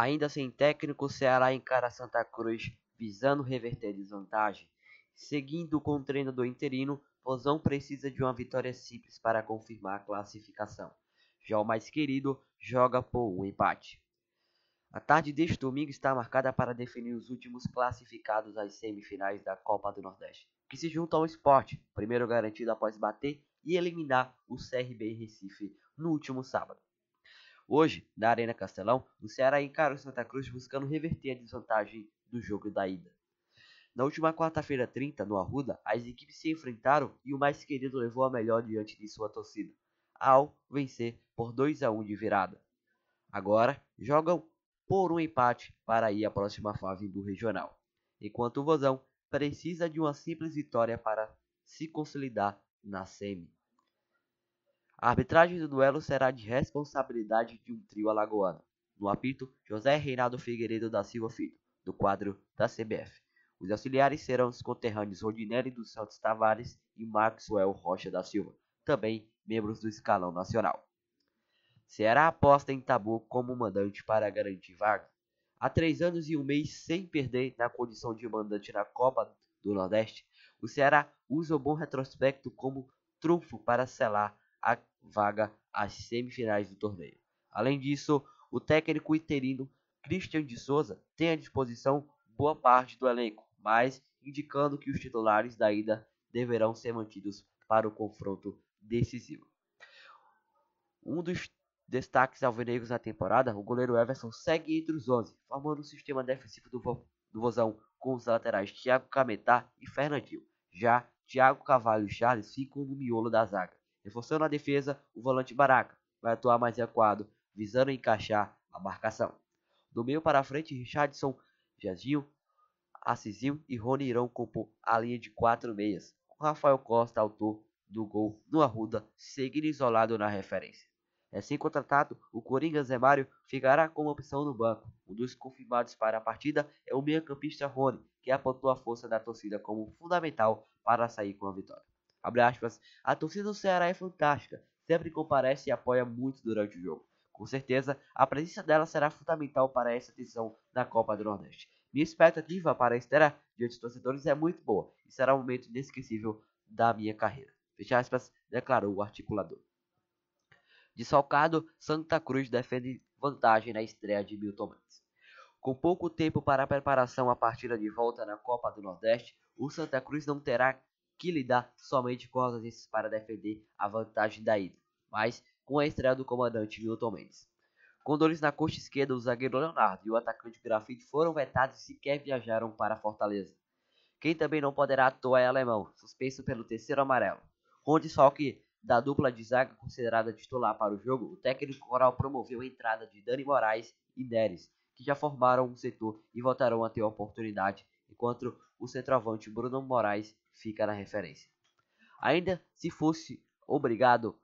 Ainda sem técnico, o Ceará encara Santa Cruz visando reverter desvantagem. Seguindo com o treino do interino, Vozão precisa de uma vitória simples para confirmar a classificação. Já o mais querido joga por um empate. A tarde deste domingo está marcada para definir os últimos classificados às semifinais da Copa do Nordeste, que se juntam ao esporte, primeiro garantido após bater e eliminar o CRB Recife no último sábado. Hoje, na Arena Castelão, o Ceará encara o Santa Cruz buscando reverter a desvantagem do jogo da ida. Na última quarta-feira 30, no Arruda, as equipes se enfrentaram e o mais querido levou a melhor diante de sua torcida, ao vencer por 2 a 1 de virada. Agora, jogam por um empate para ir à próxima fase do regional, enquanto o Vozão precisa de uma simples vitória para se consolidar na semi. A arbitragem do duelo será de responsabilidade de um trio alagoano. No apito, José Reinaldo Figueiredo da Silva Filho, do quadro da CBF. Os auxiliares serão os conterrâneos Rodinelli dos Santos Tavares e Maxwell Rocha da Silva, também membros do escalão nacional. Ceará aposta em Tabu como mandante para garantir vaga. Há três anos e um mês sem perder na condição de mandante na Copa do Nordeste, o Ceará usa o bom retrospecto como trunfo para selar a vaga às semifinais do torneio. Além disso, o técnico interino Christian de Souza tem à disposição boa parte do elenco, mas indicando que os titulares da ida deverão ser mantidos para o confronto decisivo. Um dos destaques alvinegros na temporada, o goleiro Everson segue entre os 11, formando o sistema defensivo do, vo do Vozão com os laterais Thiago Cametá e Fernandinho. Já Thiago Cavalho e Charles ficam no miolo da zaga. Reforçando a defesa, o volante Baraca vai atuar mais recuado, visando encaixar a marcação. Do meio para frente, Richardson, Jazinho, Assisinho e Rony irão compor a linha de quatro meias, com Rafael Costa, autor do gol no Arruda, seguindo isolado na referência. Assim contratado, o Coringa Zé Mário ficará como opção no banco. Um dos confirmados para a partida é o meio-campista Rony, que apontou a força da torcida como fundamental para sair com a vitória. Aspas, a torcida do Ceará é fantástica, sempre comparece e apoia muito durante o jogo. Com certeza, a presença dela será fundamental para essa decisão na Copa do Nordeste. Minha expectativa para a estreia diante dos torcedores é muito boa e será um momento inesquecível da minha carreira. Fecha aspas, declarou o articulador. Desfalcado, Santa Cruz defende vantagem na estreia de Milton Mendes. Com pouco tempo para a preparação à partida de volta na Copa do Nordeste, o Santa Cruz não terá que lidar somente com ausências para defender a vantagem da ida, mas com a estreia do comandante Milton Mendes. Com dores na coxa esquerda, o zagueiro Leonardo e o atacante Grafite foram vetados e sequer viajaram para Fortaleza. Quem também não poderá atuar é alemão, suspenso pelo terceiro amarelo. Com desfalque da dupla de zaga considerada titular para o jogo, o técnico coral promoveu a entrada de Dani Moraes e Neres, que já formaram um setor e voltarão a ter oportunidade, enquanto o centroavante Bruno Moraes fica na referência. Ainda se fosse obrigado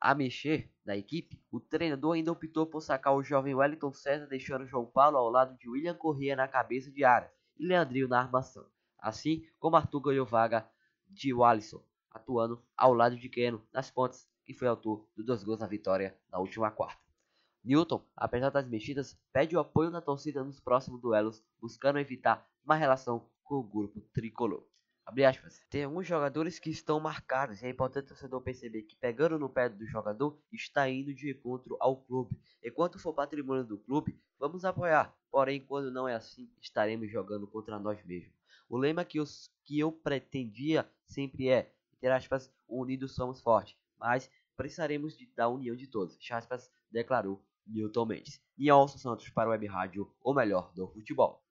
a mexer na equipe, o treinador ainda optou por sacar o jovem Wellington César, deixando João Paulo ao lado de William Corrêa na cabeça de área e Leandrinho na armação. Assim como Arthur ganhou vaga de Wallison, atuando ao lado de Keno nas pontas, que foi autor dos dois gols na vitória na última quarta. Newton, apesar das mexidas, pede o apoio da torcida nos próximos duelos, buscando evitar uma relação com o grupo tricolor. Tem alguns jogadores que estão marcados e é importante o torcedor perceber que pegando no pé do jogador está indo de encontro ao clube. Enquanto for patrimônio do clube, vamos apoiar. Porém, quando não é assim, estaremos jogando contra nós mesmos. O lema que, os, que eu pretendia sempre é, entre aspas, unidos somos fortes, mas precisaremos de, da união de todos, aspas, declarou Milton Mendes. Alson Santos para o Web Rádio, o melhor do futebol.